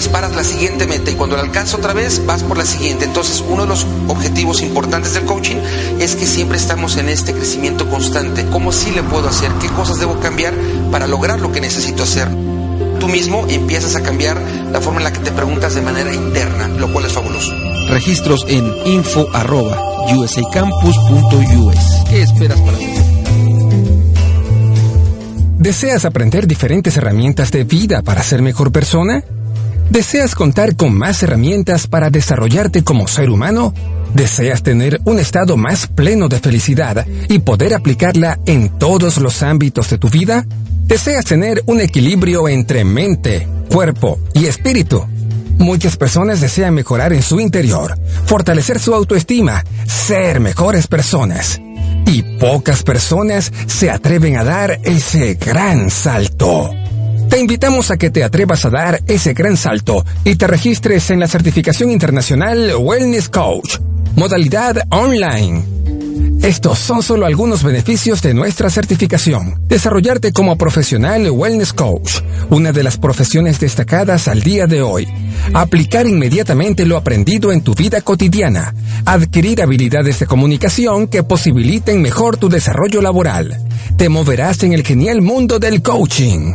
disparas la siguiente meta y cuando la alcanzas otra vez vas por la siguiente. Entonces uno de los objetivos importantes del coaching es que siempre estamos en este crecimiento constante. ¿Cómo sí le puedo hacer? ¿Qué cosas debo cambiar para lograr lo que necesito hacer? Tú mismo empiezas a cambiar la forma en la que te preguntas de manera interna, lo cual es fabuloso. Registros en info arroba usacampus.us. ¿Qué esperas para ti? ¿Deseas aprender diferentes herramientas de vida para ser mejor persona? ¿Deseas contar con más herramientas para desarrollarte como ser humano? ¿Deseas tener un estado más pleno de felicidad y poder aplicarla en todos los ámbitos de tu vida? ¿Deseas tener un equilibrio entre mente, cuerpo y espíritu? Muchas personas desean mejorar en su interior, fortalecer su autoestima, ser mejores personas. Y pocas personas se atreven a dar ese gran salto. Te invitamos a que te atrevas a dar ese gran salto y te registres en la certificación internacional Wellness Coach, modalidad online estos son solo algunos beneficios de nuestra certificación. Desarrollarte como profesional wellness coach, una de las profesiones destacadas al día de hoy. Aplicar inmediatamente lo aprendido en tu vida cotidiana. Adquirir habilidades de comunicación que posibiliten mejor tu desarrollo laboral. Te moverás en el genial mundo del coaching.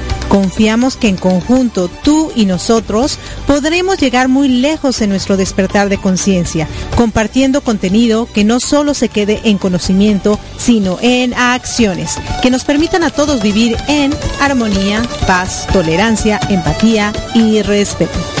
Confiamos que en conjunto tú y nosotros podremos llegar muy lejos en nuestro despertar de conciencia, compartiendo contenido que no solo se quede en conocimiento, sino en acciones, que nos permitan a todos vivir en armonía, paz, tolerancia, empatía y respeto.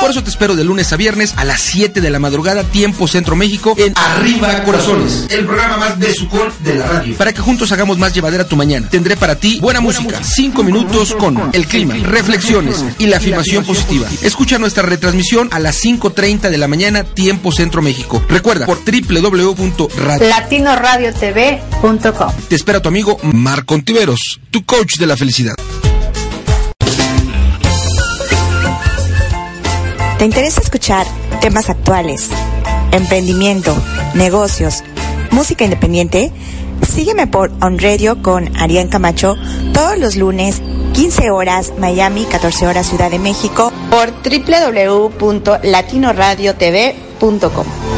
Por eso te espero de lunes a viernes a las 7 de la madrugada, tiempo Centro México, en Arriba Corazones, el programa más de sucor de la radio. Para que juntos hagamos más llevadera tu mañana. Tendré para ti buena, música, 5 minutos con el clima, reflexiones y la afirmación positiva. Escucha nuestra retransmisión a las 5.30 de la mañana, tiempo Centro México. Recuerda, por www.latinoradiotv.com. Te espera tu amigo Marco Ontiveros, tu coach de la felicidad. ¿Te interesa escuchar temas actuales, emprendimiento, negocios, música independiente? Sígueme por On Radio con Arián Camacho todos los lunes, 15 horas Miami, 14 horas Ciudad de México, por www.latinoradiotv.com.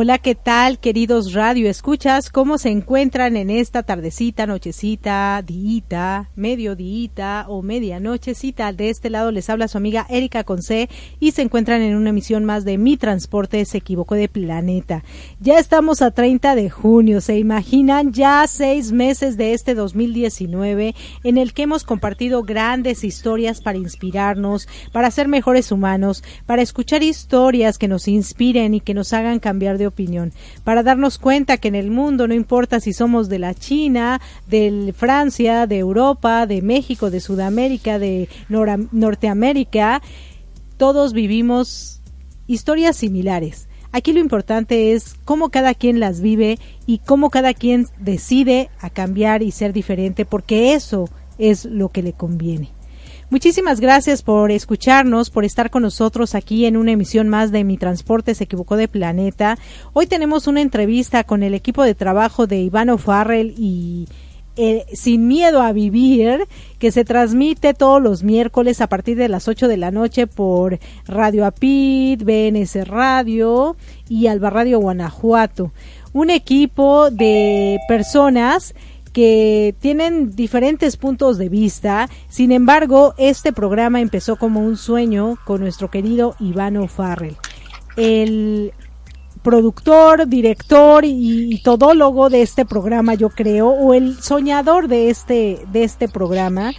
Hola, ¿qué tal, queridos radio escuchas? ¿Cómo se encuentran en esta tardecita, nochecita, diita, mediodía o medianochecita? De este lado les habla su amiga Erika Conce y se encuentran en una emisión más de Mi Transporte se equivocó de planeta. Ya estamos a 30 de junio, ¿se imaginan? Ya seis meses de este 2019 en el que hemos compartido grandes historias para inspirarnos, para ser mejores humanos, para escuchar historias que nos inspiren y que nos hagan cambiar de opinión, para darnos cuenta que en el mundo no importa si somos de la China, de Francia, de Europa, de México, de Sudamérica, de Nor Norteamérica, todos vivimos historias similares. Aquí lo importante es cómo cada quien las vive y cómo cada quien decide a cambiar y ser diferente, porque eso es lo que le conviene. Muchísimas gracias por escucharnos, por estar con nosotros aquí en una emisión más de Mi Transporte se equivocó de planeta. Hoy tenemos una entrevista con el equipo de trabajo de Ivano Farrell y eh, Sin Miedo a Vivir, que se transmite todos los miércoles a partir de las 8 de la noche por Radio Apid, BNS Radio y Alba Radio Guanajuato. Un equipo de personas que tienen diferentes puntos de vista. Sin embargo, este programa empezó como un sueño con nuestro querido Ivano Farrell. El productor, director y, y, todólogo de este programa, yo creo, o el soñador de este, de este programa.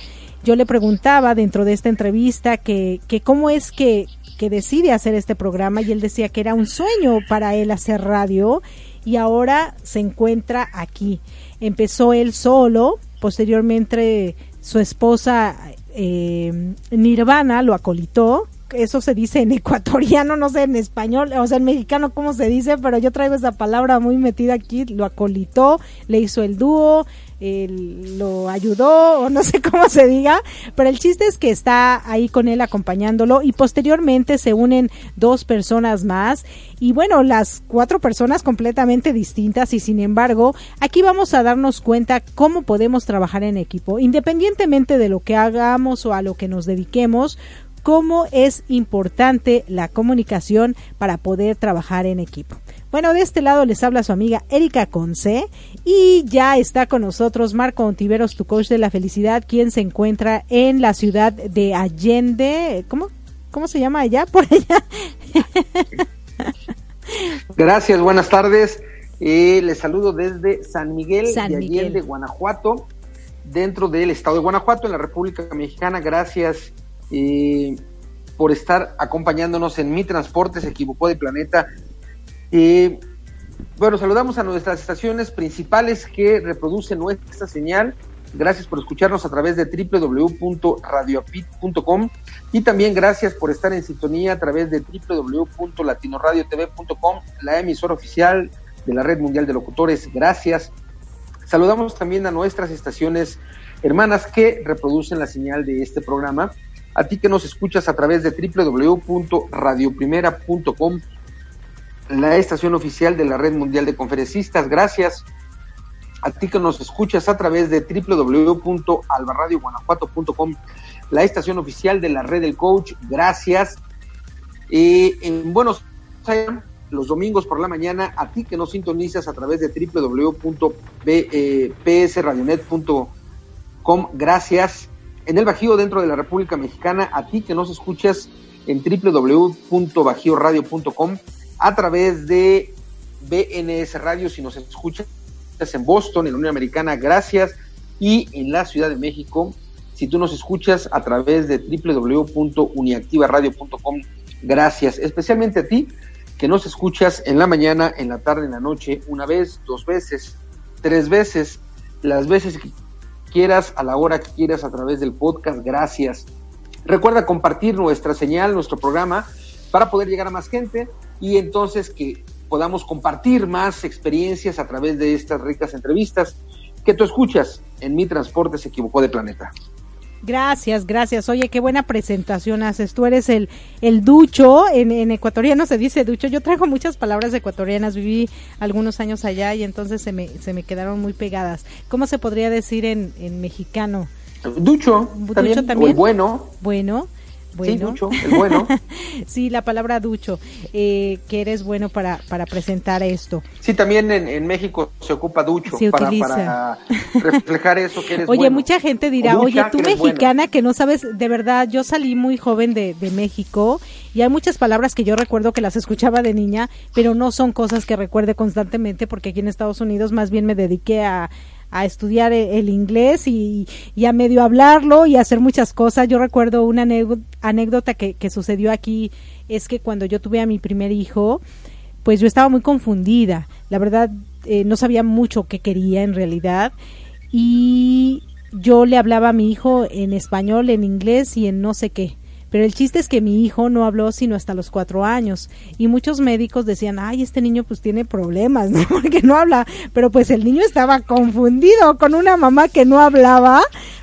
Yo le preguntaba dentro de esta entrevista que, que cómo es que, que decide hacer este programa y él decía que era un sueño para él hacer radio y ahora se encuentra aquí. Empezó él solo, posteriormente su esposa eh, Nirvana lo acolitó, eso se dice en ecuatoriano, no sé en español, o sea en mexicano cómo se dice, pero yo traigo esa palabra muy metida aquí, lo acolitó, le hizo el dúo, él lo ayudó o no sé cómo se diga, pero el chiste es que está ahí con él acompañándolo y posteriormente se unen dos personas más y bueno, las cuatro personas completamente distintas y sin embargo aquí vamos a darnos cuenta cómo podemos trabajar en equipo, independientemente de lo que hagamos o a lo que nos dediquemos, cómo es importante la comunicación para poder trabajar en equipo. Bueno, de este lado les habla su amiga Erika Conce y ya está con nosotros Marco Ontiveros, tu coach de la felicidad, quien se encuentra en la ciudad de Allende. ¿Cómo? ¿Cómo se llama allá? Por allá. Gracias, buenas tardes. Eh, les saludo desde San Miguel San de Allende, Guanajuato, dentro del estado de Guanajuato, en la República Mexicana. Gracias eh, por estar acompañándonos en Mi Transporte, se equivocó de planeta. Eh, bueno, saludamos a nuestras estaciones principales que reproducen nuestra señal. Gracias por escucharnos a través de www.radiopit.com y también gracias por estar en sintonía a través de www.latinoradiotv.com, la emisora oficial de la Red Mundial de Locutores. Gracias. Saludamos también a nuestras estaciones hermanas que reproducen la señal de este programa. A ti que nos escuchas a través de www.radioprimera.com, la estación oficial de la Red Mundial de Conferencistas. Gracias a ti que nos escuchas a través de www.albarradioguanajuato.com, la estación oficial de la red del coach. Gracias. Eh, en Buenos Aires, los domingos por la mañana, a ti que nos sintonizas a través de www.psradionet.com. Gracias. En el Bajío, dentro de la República Mexicana, a ti que nos escuchas en www.bajioradio.com, a través de BNS Radio, si nos escuchas en Boston, en la Unión Americana, gracias. Y en la Ciudad de México, si tú nos escuchas a través de www.uniactivaradio.com, gracias. Especialmente a ti que nos escuchas en la mañana, en la tarde, en la noche, una vez, dos veces, tres veces, las veces que quieras, a la hora que quieras, a través del podcast, gracias. Recuerda compartir nuestra señal, nuestro programa, para poder llegar a más gente y entonces que podamos compartir más experiencias a través de estas ricas entrevistas que tú escuchas en Mi Transporte se equivocó de planeta. Gracias, gracias. Oye, qué buena presentación haces. Tú eres el, el ducho, en, en ecuatoriano se dice ducho. Yo traigo muchas palabras ecuatorianas, viví algunos años allá y entonces se me, se me quedaron muy pegadas. ¿Cómo se podría decir en, en mexicano? Ducho, ¿Ducho también, también? o el bueno. Bueno. Bueno. Sí, ducho, el bueno. sí, la palabra ducho, eh, que eres bueno para, para presentar esto. Sí, también en, en México se ocupa ducho Se para, utiliza. para reflejar eso que eres Oye, bueno. mucha gente dirá, ducha, oye, tú que mexicana que no sabes, de verdad, yo salí muy joven de, de México y hay muchas palabras que yo recuerdo que las escuchaba de niña, pero no son cosas que recuerde constantemente porque aquí en Estados Unidos más bien me dediqué a a estudiar e- el inglés y, a medio hablarlo y hacer muchas cosas. Yo recuerdo una anécdota que, que sucedió aquí, es que cuando yo tuve a mi primer hijo, pues yo estaba muy confundida. La verdad, eh, no sabía mucho qué quería en realidad. Y yo le hablaba a mi hijo en español, en inglés y en no sé qué. Pero el chiste es que mi hijo no habló sino hasta los cuatro años. Y muchos médicos decían, ay, este niño pues tiene problemas, ¿no? Porque no habla. Pero pues el niño estaba confundido con una mamá que no hablaba.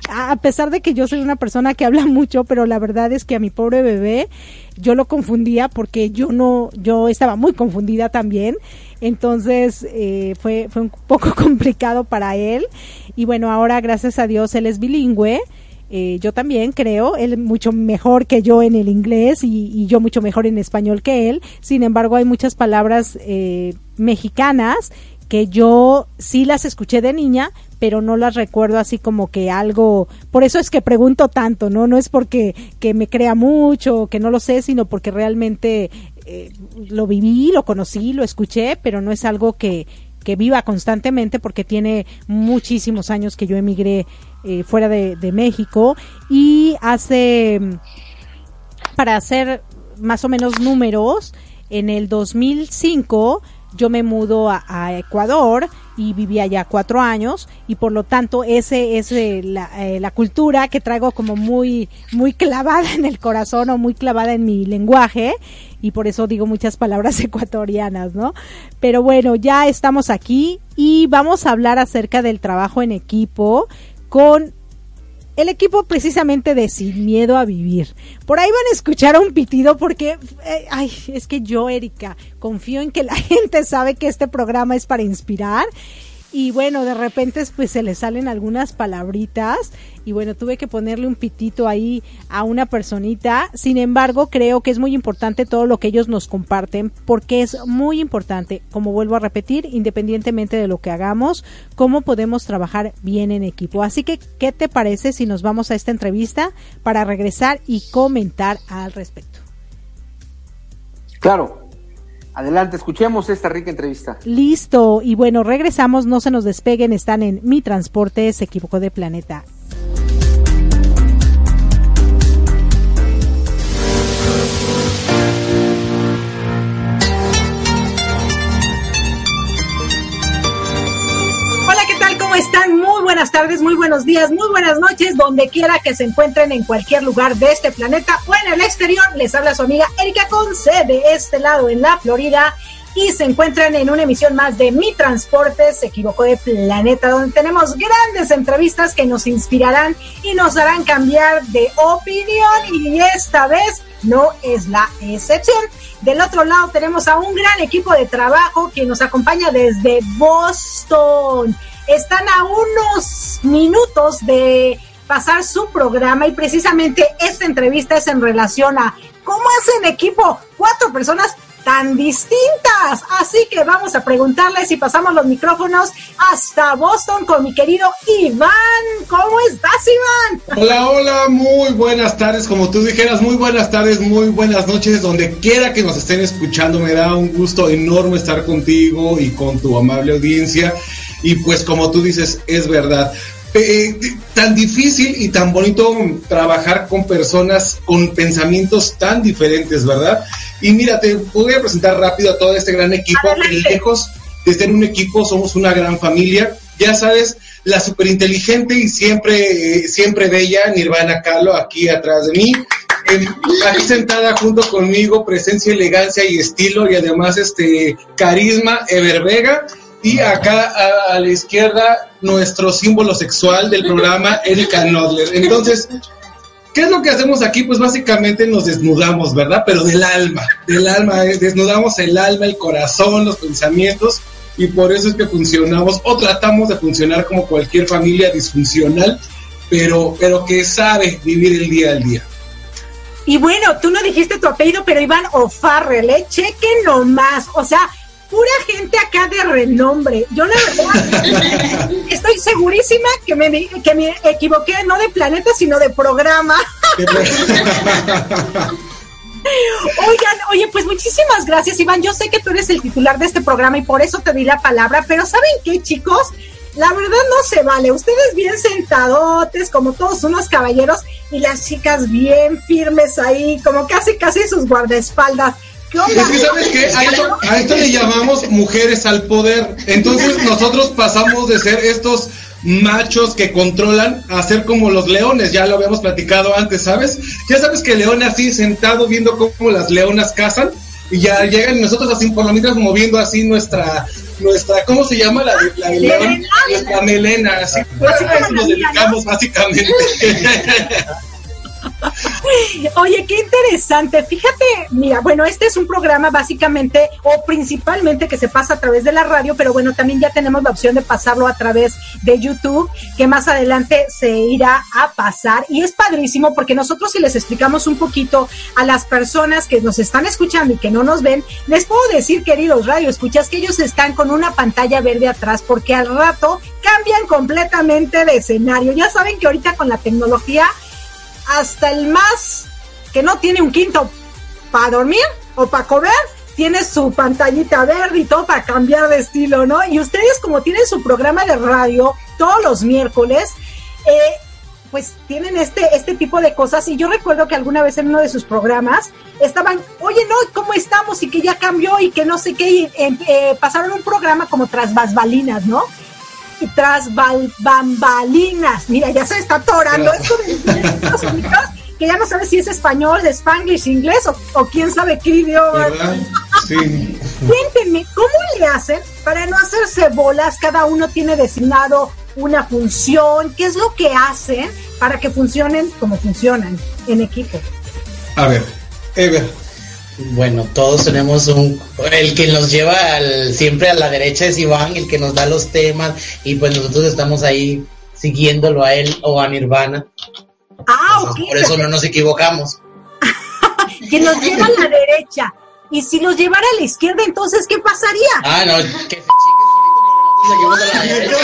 A pesar de que yo soy una persona que habla mucho, pero la verdad es que a mi pobre bebé yo lo confundía porque yo no, yo estaba muy confundida también. Entonces eh, fue, fue un poco complicado para él. Y bueno, ahora gracias a Dios él es bilingüe. Eh, yo también creo, él mucho mejor que yo en el inglés y, y yo mucho mejor en español que él. Sin embargo, hay muchas palabras eh, mexicanas que yo sí las escuché de niña, pero no las recuerdo así como que algo, por eso es que pregunto tanto, ¿no? No es porque que me crea mucho, que no lo sé, sino porque realmente eh, lo viví, lo conocí, lo escuché, pero no es algo que, que viva constantemente porque tiene muchísimos años que yo emigré eh, fuera de, México y hace, para hacer más o menos números, en el 2005 yo me mudo a, a Ecuador y viví allá cuatro años y por lo tanto ese es eh, la, eh, la cultura que traigo como muy muy clavada en el corazón o muy clavada en mi lenguaje y por eso digo muchas palabras ecuatorianas, ¿no? Pero bueno, ya estamos aquí y vamos a hablar acerca del trabajo en equipo con el equipo precisamente de Sin Miedo a Vivir. Por ahí van a escuchar un pitido porque, eh, ay, es que yo, Erika, confío en que la gente sabe que este programa es para inspirar. Y bueno, de repente pues se le salen algunas palabritas y bueno, tuve que ponerle un pitito ahí a una personita. Sin embargo, creo que es muy importante todo lo que ellos nos comparten porque es muy importante, como vuelvo a repetir, independientemente de lo que hagamos, cómo podemos trabajar bien en equipo. Así que, ¿qué te parece si nos vamos a esta entrevista para regresar y comentar al respecto? Claro, Adelante, escuchemos esta rica entrevista. Listo, y bueno, regresamos, no se nos despeguen, están en Mi Transporte se equivocó de planeta. Están? Muy buenas tardes, muy buenos días, muy buenas noches, donde quiera que se encuentren en cualquier lugar de este planeta o en el exterior. Les habla su amiga Erika Conce de este lado en la Florida y se encuentran en una emisión más de Mi Transporte se equivocó de planeta, donde tenemos grandes entrevistas que nos inspirarán y nos harán cambiar de opinión y esta vez no es la excepción. Del otro lado tenemos a un gran equipo de trabajo que nos acompaña desde Boston están a unos minutos de pasar su programa y precisamente esta entrevista es en relación a cómo hacen equipo cuatro personas tan distintas. Así que vamos a preguntarles y pasamos los micrófonos hasta Boston con mi querido Iván. ¿Cómo estás, Iván? Hola, hola, muy buenas tardes. Como tú dijeras, muy buenas tardes, muy buenas noches. Donde quiera que nos estén escuchando, me da un gusto enorme estar contigo y con tu amable audiencia. Y pues como tú dices, es verdad. Eh, tan difícil y tan bonito trabajar con personas con pensamientos tan diferentes, ¿verdad? Y mira, te voy a presentar rápido a todo este gran equipo, que lejos de ser un equipo somos una gran familia. Ya sabes, la superinteligente y siempre, eh, siempre bella Nirvana Carlo aquí atrás de mí. aquí sentada junto conmigo, presencia, elegancia y estilo y además este carisma, Ever Vega y acá a, la izquierda, nuestro símbolo sexual del programa, Erika Nodler. Entonces, ¿qué es lo que hacemos aquí? Pues básicamente nos desnudamos, ¿verdad? Pero del alma, del alma, eh, desnudamos el alma, el corazón, los pensamientos, y por eso es que funcionamos o tratamos de funcionar como cualquier familia disfuncional, pero, pero que sabe vivir el día al día. Y bueno, tú no dijiste tu apellido, pero Iván O'Farrell, ¿eh? Chequen nomás. O sea, pura gente acá de renombre. Yo la verdad estoy segurísima que me, que me equivoqué no de planeta, sino de programa. Oigan, oye, pues muchísimas gracias, Iván. Yo sé que tú eres el titular de este programa y por eso te di la palabra, pero ¿saben qué, chicos? La verdad no se vale. Ustedes bien sentadotes, como todos unos caballeros, y las chicas bien firmes ahí, como casi, casi sus guardaespaldas. Es que, ¿sabes qué? A esto, le llamamos mujeres al poder. Entonces nosotros pasamos de ser estos machos que controlan a ser como los leones, ya lo habíamos platicado antes, ¿sabes? Ya sabes que león así sentado viendo cómo las leonas cazan y ya llegan y nosotros así por lo menos moviendo así nuestra nuestra ¿cómo se llama la, la león? Nuestra melena, así, así nos dedicamos básicamente. Oye, qué interesante. Fíjate, mira, bueno, este es un programa básicamente o principalmente que se pasa a través de la radio, pero bueno, también ya tenemos la opción de pasarlo a través de YouTube, que más adelante se irá a pasar. Y es padrísimo porque nosotros si les explicamos un poquito a las personas que nos están escuchando y que no nos ven, les puedo decir, queridos radio, escuchas que ellos están con una pantalla verde atrás porque al rato cambian completamente de escenario. Ya saben que ahorita con la tecnología hasta el más que no tiene un quinto para dormir o para comer, tiene su pantallita verde y todo para cambiar de estilo, ¿no? Y ustedes como tienen su programa de radio todos los miércoles, eh, pues tienen este, este tipo de cosas. Y yo recuerdo que alguna vez en uno de sus programas estaban, oye, no, ¿cómo estamos? Y que ya cambió y que no sé qué. Y, eh, eh, pasaron un programa como tras basbalinas, ¿no? Y tras bambalinas. Mira, ya se está atorando esto de que ya no sabe si es español, spanglish, inglés o, quién sabe qué idioma. Sí. Cuéntenme, ¿cómo le hacen para no hacerse bolas? Cada uno tiene designado una función. ¿Qué es lo que hacen para que funcionen como funcionan en equipo? A ver, Ever, bueno, todos tenemos un... El que nos lleva al, siempre a la derecha es Iván, el que nos da los temas y pues nosotros estamos ahí siguiéndolo a él o a Nirvana. Ah, ok. Por eso no nos equivocamos. que nos lleva a la derecha. Y si los llevara a la izquierda, entonces, ¿qué pasaría? Ah, no, que se la.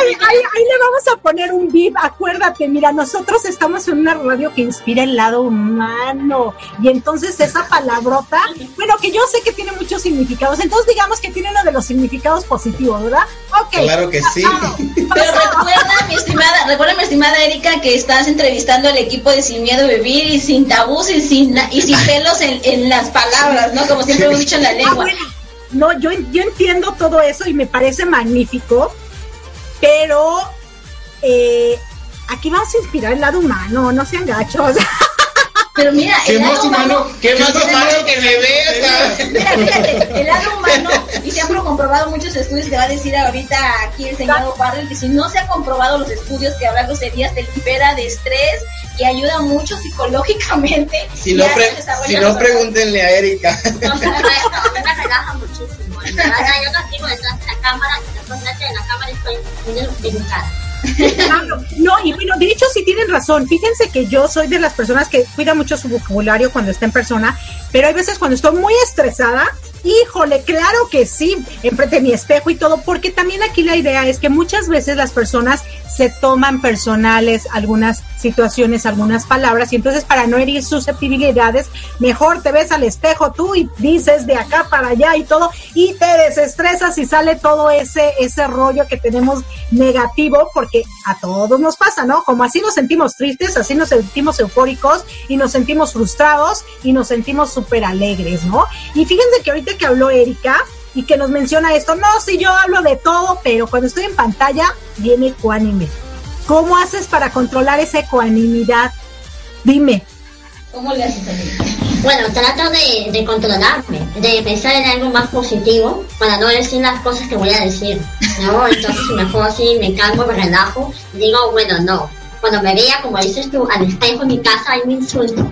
Ahí, ahí- ahí le vamos a poner un beep, acuérdate, mira, nosotros estamos en una radio que inspira el lado humano y entonces esa palabrota, bueno, que yo sé que tiene muchos significados, entonces digamos que tiene uno de los significados positivos, ¿verdad? Ok. Claro que sí. Pero recuerda, mi estimada, recuerda, mi estimada Erika, que estás entrevistando al equipo de Sin Miedo a Vivir y sin tabús y sin, y sin pelos en, en las palabras, ¿no? Como siempre hemos dicho en la Ah, lengua. bueno, no, yo, yo entiendo todo eso y me parece magnífico, pero eh, aquí vamos a inspirar el lado humano, no sean gachos. Pero mira, ¿Qué el más lado humano? ¿Qué más humano que me veas? mira, fíjate, el lado humano, y se han comprobado muchos estudios, te va a decir ahorita aquí el señor Barrel, que si no se han comprobado los estudios que hablar groserías te libera de estrés y ayuda mucho psicológicamente. Si no, pre- si no pregúntenle a Erika. No, a mí me relaja muchísimo. En verdad, yo no sigo detrás de la cámara y después de la cámara estoy educada. No, y bueno, de hecho sí tienen razón. Fíjense que yo soy de las personas que cuida mucho su vocabulario cuando está en persona, pero hay veces cuando estoy muy estresada, híjole, claro que sí, enfrente de mi espejo y todo, porque también aquí la idea es que muchas veces las personas se toman personales algunas situaciones, algunas palabras, y entonces para no herir susceptibilidades, mejor te ves al espejo tú y dices de acá para allá y todo, y te desestresas y sale todo ese, ese rollo que tenemos negativo, porque a todos nos pasa, ¿no? Como así nos sentimos tristes, así nos sentimos eufóricos y nos sentimos frustrados y nos sentimos súper alegres, ¿no? Y fíjense que ahorita que habló Erika, y que nos menciona esto, no, sí, yo hablo de todo, pero cuando estoy en pantalla viene ecuánime. ¿Cómo haces para controlar esa ecuanimidad? Dime. ¿Cómo le haces? Bueno, trato de, controlarme, de pensar en algo más positivo para no decir las cosas que voy a decir, ¿no? Entonces mejor así me calmo, me relajo, digo, bueno, no. Cuando me vea, como dices tú, al espejo en mi casa, ahí me insulto.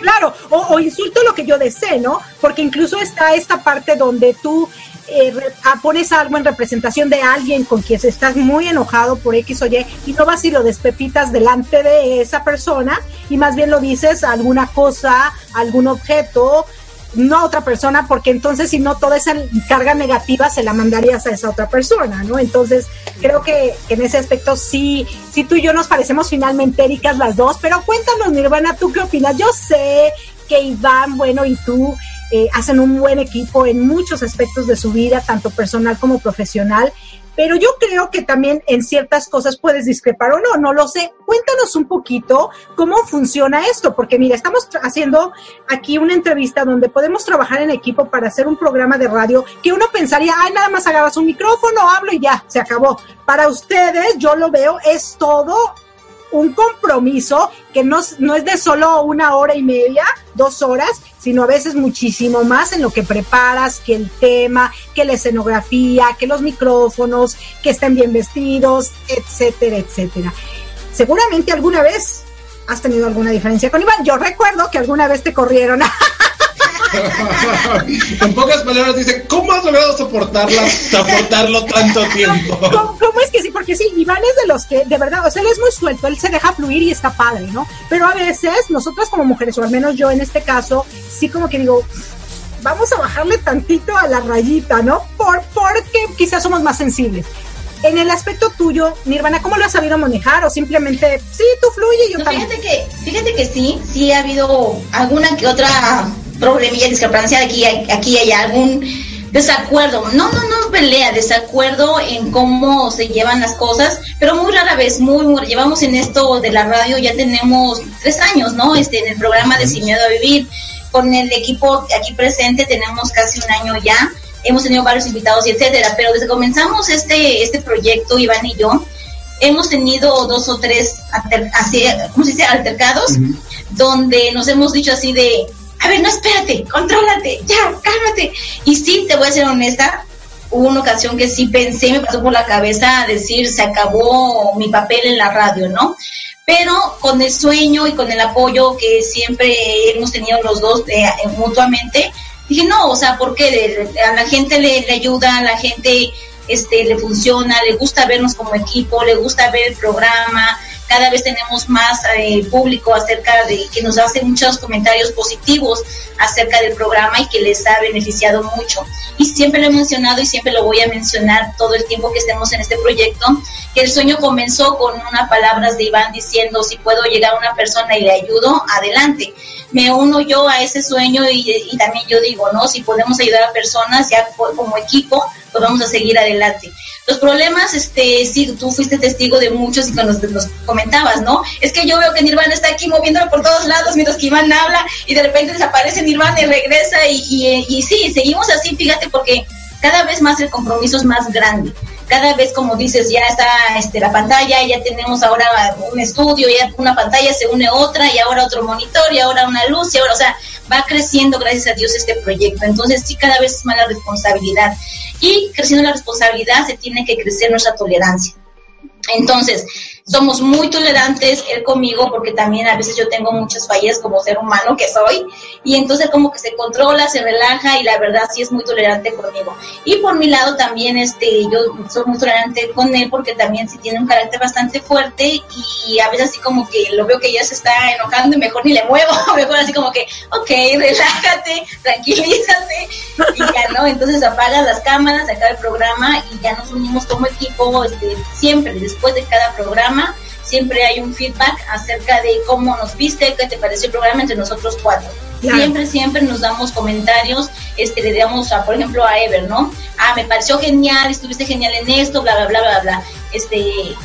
Claro, o, insulto lo que yo desee, ¿no? Porque incluso está esta parte donde tú eh, ah, pones algo en representación de alguien con quien estás muy enojado por X o Y y no vas y lo despepitas delante de esa persona y más bien lo dices alguna cosa, algún objeto, no a otra persona, porque entonces si no toda esa carga negativa se la mandarías a esa otra persona, ¿no? Entonces creo que, en ese aspecto sí, sí tú y yo nos parecemos finalmente ericas las dos, pero cuéntanos Nirvana, ¿tú qué opinas? Yo sé que Iván, bueno, y tú eh, hacen un buen equipo en muchos aspectos de su vida, tanto personal como profesional, pero yo creo que también en ciertas cosas puedes discrepar o no, no lo sé. Cuéntanos un poquito cómo funciona esto, porque mira, estamos haciendo aquí una entrevista donde podemos trabajar en equipo para hacer un programa de radio que uno pensaría, ay, nada más agarras un micrófono, hablo y ya, se acabó. Para ustedes, yo lo veo, es todo un compromiso que no, no es de solo una hora y media, dos horas, sino a veces muchísimo más en lo que preparas, que el tema, que la escenografía, que los micrófonos, que estén bien vestidos, etcétera, etcétera. Seguramente alguna vez has tenido alguna diferencia con Iván. Yo recuerdo que alguna vez te corrieron. en pocas palabras dice, ¿cómo has logrado soportarla, soportarlo tanto tiempo? ¿Cómo, cómo es que sí? Porque sí, Iván es de los que, de verdad, o sea, él es muy suelto, él se deja fluir y está padre, ¿no? Pero a veces, nosotras como mujeres, o al menos yo en este caso, sí como que digo, vamos a bajarle tantito a la rayita, ¿no? Por, porque quizás somos más sensibles. En el aspecto tuyo, Nirvana, ¿cómo lo has sabido manejar? O simplemente, sí, tú fluye y yo No, también. fíjate que, fíjate que sí, sí ha habido alguna que otra problemilla, discrepancia aquí, aquí y allá, algún desacuerdo, no, no, no pelea, desacuerdo en cómo se llevan las cosas, pero muy rara vez, muy, muy, llevamos en esto de la radio, ya tenemos tres años, ¿no? Este, en el programa de Sin Miedo a Vivir, con el equipo aquí presente tenemos casi un año ya, hemos tenido varios invitados y etcétera, pero desde que comenzamos este, este proyecto, Iván y yo, hemos tenido dos o tres alter- así, ¿cómo se dice? altercados, donde nos hemos dicho así de, a ver, no espérate, contrólate, ya, cálmate. Y sí, te voy a ser honesta, hubo una ocasión que sí pensé, me pasó por la cabeza decir, se acabó mi papel en la radio, ¿no? Pero con el sueño y con el apoyo que siempre hemos tenido los dos eh, mutuamente, dije, no, o sea, porque a la gente le, le ayuda, la gente este, le funciona, le gusta vernos como equipo, le gusta ver el programa, cada vez tenemos más eh, público acerca de que nos hace muchos comentarios positivos acerca del programa y que les ha beneficiado mucho. Y siempre lo he mencionado y siempre lo voy a mencionar todo el tiempo que estemos en este proyecto, que el sueño comenzó con unas palabras de Iván diciendo, si puedo llegar a una persona y le ayudo, adelante. Me uno yo a ese sueño y, y también yo digo, ¿no? Si podemos ayudar a personas ya como equipo, pues vamos a seguir adelante. Los problemas, este, sí, tú fuiste testigo de muchos y cuando nos, comentabas, ¿no? Es que yo veo que Nirvana está aquí moviéndolo por todos lados mientras que Iván habla y de repente desaparece Nirvana y regresa y, y, y sí, seguimos así, fíjate, porque cada vez más el compromiso es más grande. Cada vez, como dices, ya está este, la pantalla, ya tenemos ahora un estudio, ya una pantalla se une otra y ahora otro monitor y ahora una luz y ahora, o sea, va creciendo, gracias a Dios, este proyecto. Entonces, sí, cada vez es más la responsabilidad. Y creciendo la responsabilidad, se tiene que crecer nuestra tolerancia. Entonces, somos muy tolerantes él conmigo porque también a veces yo tengo muchas fallas como ser humano que soy. Y entonces como que se controla, se relaja y la verdad sí es muy tolerante conmigo. Y por mi lado también este yo soy muy tolerante con él porque también sí tiene un carácter bastante fuerte y a veces así como que lo veo que ya se está enojando y mejor ni le muevo, mejor así como que, ok, relájate, tranquilízate y ya no, entonces apaga las cámaras, acaba el programa y ya nos unimos como equipo este, siempre después de cada programa siempre hay un feedback acerca de cómo nos viste, qué te pareció el programa entre nosotros cuatro. Siempre, siempre nos damos comentarios, este, le damos a, por ejemplo, a Ever, ¿no? Ah, me pareció genial, estuviste genial en esto, bla, bla, bla, bla, bla. Este,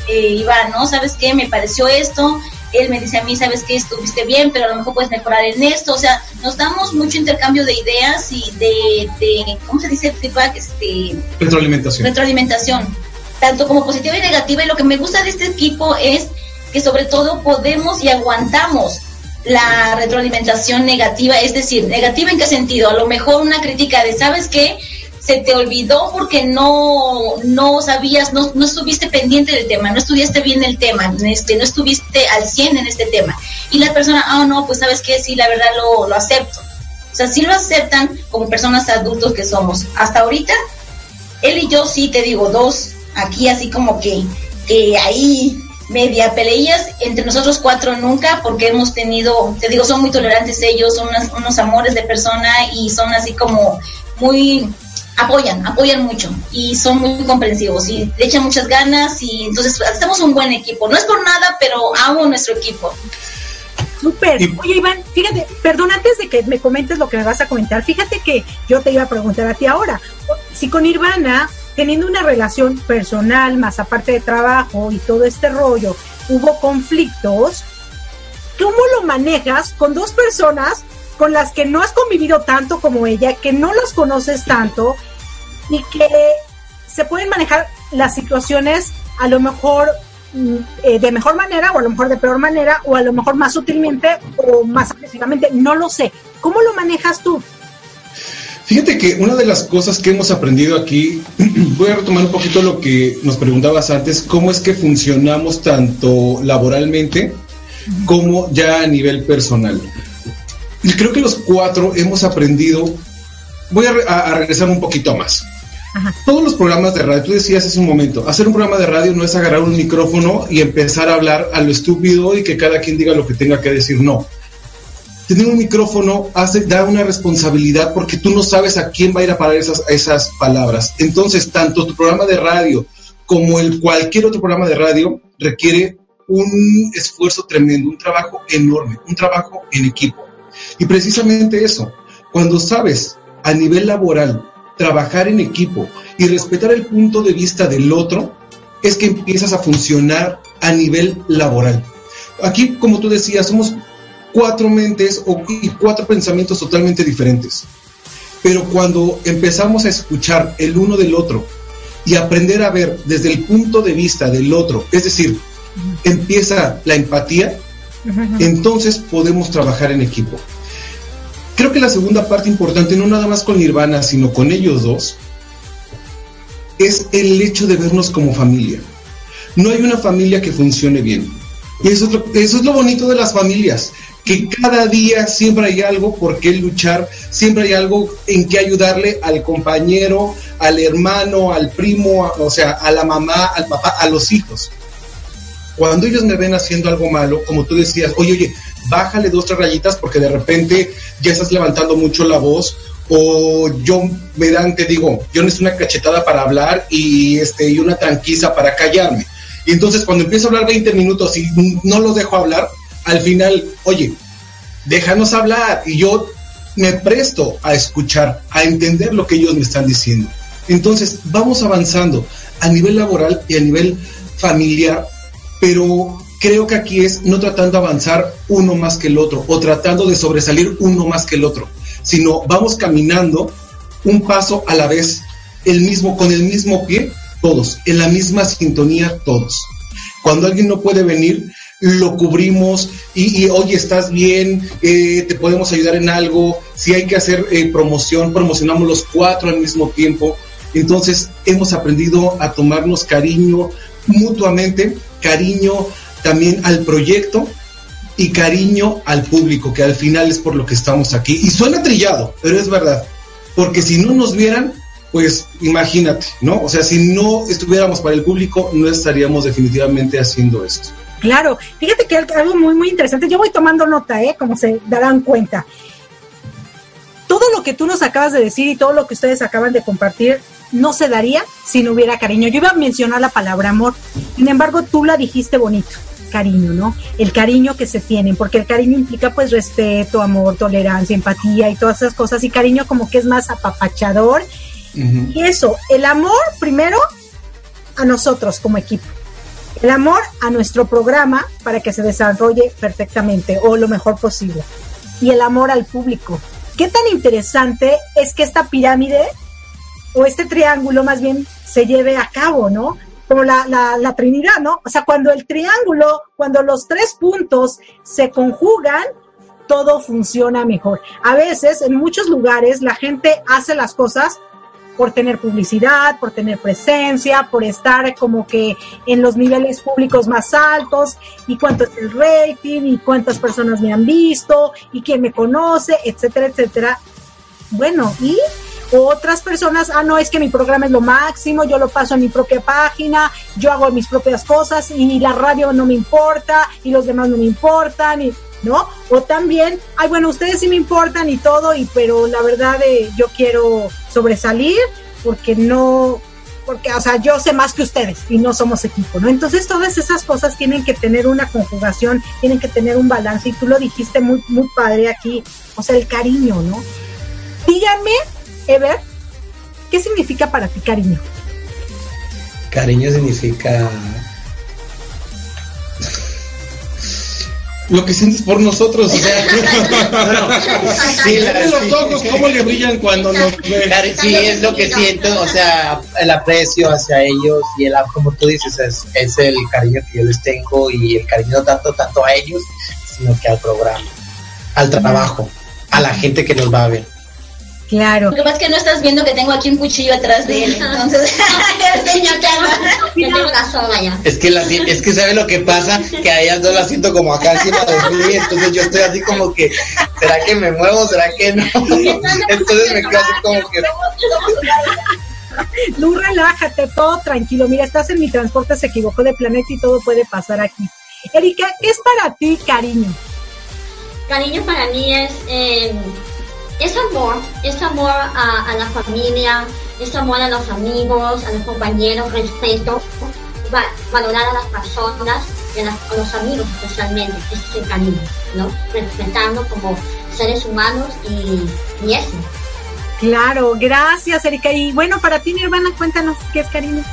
eh, Iván, ¿no? ¿Sabes qué? Me pareció esto, él me dice a mí, sabes qué? estuviste bien, pero a lo mejor puedes mejorar en esto, o sea, nos damos mucho intercambio de ideas y de, de ¿cómo se dice? Feedback, este... Retroalimentación. Retroalimentación tanto como positiva y negativa. Y lo que me gusta de este equipo es que sobre todo podemos y aguantamos la retroalimentación negativa, es decir, negativa en qué sentido? A lo mejor una crítica de, ¿sabes qué? Se te olvidó porque no, no sabías, no, no estuviste pendiente del tema, no estudiaste bien el tema, este, no estuviste al 100 en este tema. Y la persona, ah, no, pues sabes qué, sí, la verdad lo, lo acepto. O sea, sí lo aceptan como personas adultos que somos. Hasta ahorita, él y yo sí, te digo, dos aquí así como que, que ahí media peleillas entre nosotros cuatro nunca porque hemos tenido, te digo, son muy tolerantes ellos, son unos amores de persona y son así como muy apoyan, apoyan mucho y son muy comprensivos y le echan muchas ganas y entonces estamos un buen equipo. No es por nada, pero amo nuestro equipo. Súper. Oye, Iván, fíjate, perdón, antes de que me comentes lo que me vas a comentar, fíjate que yo te iba a preguntar a ti ahora, si con Nirvana teniendo una relación personal, más aparte de trabajo y todo este rollo, hubo conflictos, ¿cómo lo manejas con dos personas con las que no has convivido tanto como ella, que no las conoces tanto y que se pueden manejar las situaciones a lo mejor mm, eh, de mejor manera o a lo mejor de peor manera o a lo mejor más sutilmente o más agresivamente, no lo sé. ¿Cómo lo manejas tú? Fíjate que una de las cosas que hemos aprendido aquí, voy a retomar un poquito lo que nos preguntabas antes, cómo es que funcionamos tanto laboralmente como ya a nivel personal. Y creo que los cuatro hemos aprendido, voy a, regresar un poquito más. Todos los programas de radio, tú decías hace un momento, hacer un programa de radio no es agarrar un micrófono y empezar a hablar a lo estúpido y que cada quien diga lo que tenga que decir, no tener un micrófono hace, da una responsabilidad porque tú no sabes a quién va a ir a parar esas, esas palabras. Entonces, tanto tu programa de radio como el cualquier otro programa de radio requiere un esfuerzo tremendo, un trabajo enorme, un trabajo en equipo. Y precisamente eso, cuando sabes a nivel laboral trabajar en equipo y respetar el punto de vista del otro, es que empiezas a funcionar a nivel laboral. Aquí, como tú decías, somos cuatro mentes o, y cuatro pensamientos totalmente diferentes. Pero cuando empezamos a escuchar el uno del otro y aprender a ver desde el punto de vista del otro, es decir, empieza la empatía, entonces podemos trabajar en equipo. Creo que la segunda parte importante, no nada más con Nirvana, sino con ellos dos, es el hecho de vernos como familia. No hay una familia que funcione bien. Y eso es lo, eso es lo bonito de las familias que cada día siempre hay algo por qué luchar, siempre hay algo en que ayudarle al compañero, al hermano, al primo, o sea, a la mamá, al papá, a los hijos. Cuando ellos me ven haciendo algo malo, como tú decías, oye, oye, bájale dos, tres rayitas porque de repente ya estás levantando mucho la voz o yo me dan, te digo, yo necesito una cachetada para hablar y, este, y una tranquiza para callarme. Y entonces cuando empiezo a hablar 20 minutos y no los dejo hablar, al final, oye, déjanos hablar y yo me presto a escuchar, a entender lo que ellos me están diciendo. Entonces, vamos avanzando a nivel laboral y a nivel familiar, pero creo que aquí es no tratando de avanzar uno más que el otro o tratando de sobresalir uno más que el otro, sino vamos caminando un paso a la vez, el mismo con el mismo pie, todos, en la misma sintonía todos. Cuando alguien no puede venir, lo cubrimos y, y oye, estás bien, eh, te podemos ayudar en algo, si hay que hacer eh, promoción, promocionamos los cuatro al mismo tiempo. Entonces hemos aprendido a tomarnos cariño mutuamente, cariño también al proyecto y cariño al público, que al final es por lo que estamos aquí. Y suena trillado, pero es verdad, porque si no nos vieran, pues imagínate, ¿no? O sea, si no estuviéramos para el público, no estaríamos definitivamente haciendo esto. Claro, fíjate que algo muy, muy interesante. Yo voy tomando nota, ¿eh? Como se darán cuenta. Todo lo que tú nos acabas de decir y todo lo que ustedes acaban de compartir no se daría si no hubiera cariño. Yo iba a mencionar la palabra amor, sin embargo, tú la dijiste bonito cariño, ¿no? El cariño que se tienen, porque el cariño implica pues respeto, amor, tolerancia, empatía y todas esas cosas, y cariño como que es más apapachador. Y eso, el amor primero a nosotros como equipo, el amor a nuestro programa para que se desarrolle perfectamente o lo mejor posible. Y el amor al público. Qué tan interesante es que esta pirámide o este triángulo más bien se lleve a cabo, ¿no? Como la, la, la Trinidad, ¿no? O sea, cuando el triángulo, cuando los tres puntos se conjugan, todo funciona mejor. A veces, en muchos lugares, la gente hace las cosas por tener publicidad, por tener presencia, por estar como que en los niveles públicos más altos y cuánto es el rating y cuántas personas me han visto y quién me conoce, etcétera, etcétera. Bueno, y otras personas, ah, no, es que mi programa es lo máximo, yo lo paso en mi propia página, yo hago mis propias cosas y la radio no me importa y los demás no me importan y ¿no? O también, ay, bueno, ustedes sí me importan y todo, y pero la verdad eh, yo quiero sobresalir porque no, porque, o sea, yo sé más que ustedes y no somos equipo, ¿no? Entonces todas esas cosas tienen que tener una conjugación, tienen que tener un balance y tú lo dijiste muy, muy padre aquí, o sea, el cariño, ¿no? Díganme, Ever, ¿qué significa para ti cariño? Cariño significa lo que sientes por nosotros. O sea, sí, los ojos, cómo le brillan cuando nos ven. Sí, es lo que siento, o sea, el aprecio hacia ellos y el, como tú dices, es, es el cariño que yo les tengo y el cariño tanto, tanto a ellos, sino que al programa, al trabajo, a la gente que nos va a ver. Claro. Lo que pasa es que no estás viendo que tengo aquí un cuchillo atrás de él. Entonces. Es que, la, es que sabe lo que pasa, que a ellas dos las siento como acá encima de mí, entonces yo estoy así como que, ¿será que me muevo? ¿Será que no? Entonces me quedo así como que... Lu, relájate, todo tranquilo. Mira, estás en mi transporte, se equivocó de planeta y todo puede pasar aquí. Erika, ¿qué es para ti cariño? Cariño para mí es... Eh, es amor, es amor a, a, la familia, es amor a los amigos, a los compañeros, respeto, va, valorar a las personas y a, las, a, los amigos especialmente, ese es el cariño, ¿no? Respetarnos como seres humanos y, y eso. Claro, gracias Erika. Y bueno, para ti, mi hermana, cuéntanos qué es cariño.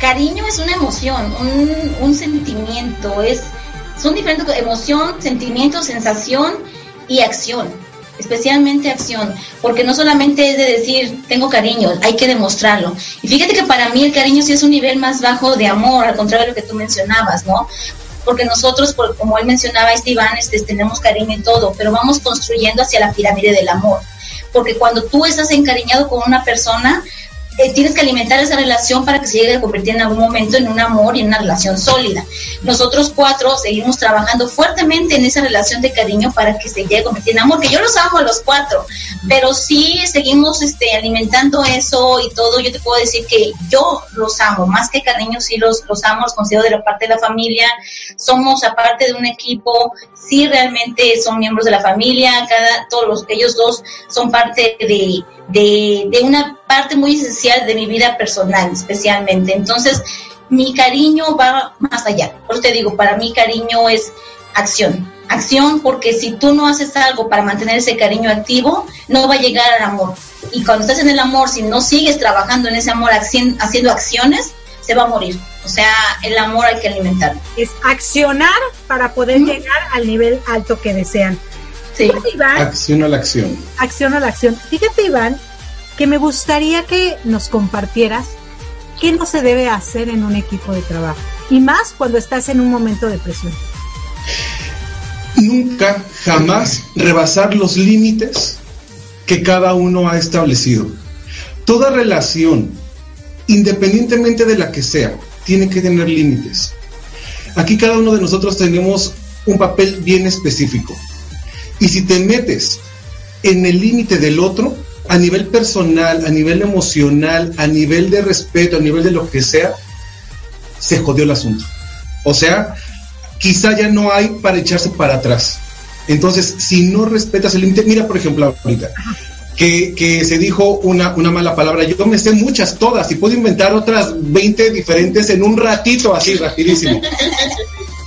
Cariño es una emoción, un, un sentimiento, es, son diferentes emoción, sentimiento, sensación y acción especialmente acción, porque no solamente es de decir tengo cariño, hay que demostrarlo. Y fíjate que para mí el cariño sí es un nivel más bajo de amor, al contrario de lo que tú mencionabas, ¿no? Porque nosotros, como él mencionaba, este Iván, este, tenemos cariño y todo, pero vamos construyendo hacia la pirámide del amor. Porque cuando tú estás encariñado con una persona, eh, tienes que alimentar esa relación para que se llegue a convertir en algún momento en un amor y en una relación sólida. Nosotros cuatro seguimos trabajando fuertemente en esa relación de cariño para que se llegue a convertir en amor, que yo los amo a los cuatro, pero sí seguimos este, alimentando eso y todo. Yo te puedo decir que yo los amo, más que cariño, sí los, los amo, los considero de la parte de la familia. Somos aparte de un equipo, sí realmente son miembros de la familia, cada, todos los, ellos dos son parte de, de, de una parte muy esencial de mi vida personal, especialmente. Entonces, mi cariño va más allá. Por eso te digo, para mí cariño es acción. Acción porque si tú no haces algo para mantener ese cariño activo, no va a llegar al amor. Y cuando estás en el amor, si no sigues trabajando en ese amor, haciendo acciones, se va a morir. O sea, el amor hay que alimentarlo. Es accionar para poder llegar al nivel alto que desean. Sí. acción a la acción. Acción a la acción. Fíjate, Iván, que me gustaría que nos compartieras qué no se debe hacer en un equipo de trabajo. Y más cuando estás en un momento de presión. Nunca, jamás rebasar los límites que cada uno ha establecido. Toda relación, independientemente de la que sea, tiene que tener límites. Aquí cada uno de nosotros tenemos un papel bien específico. Y si te metes en el límite del otro, a nivel personal, a nivel emocional, a nivel de respeto, a nivel de lo que sea, se jodió el asunto. O sea, quizá ya no hay para echarse para atrás. Entonces, si no respetas el límite, mira por ejemplo ahorita, que, se dijo una, una, mala palabra, yo me sé muchas, todas, y puedo inventar otras 20 diferentes en un ratito, así, rapidísimo.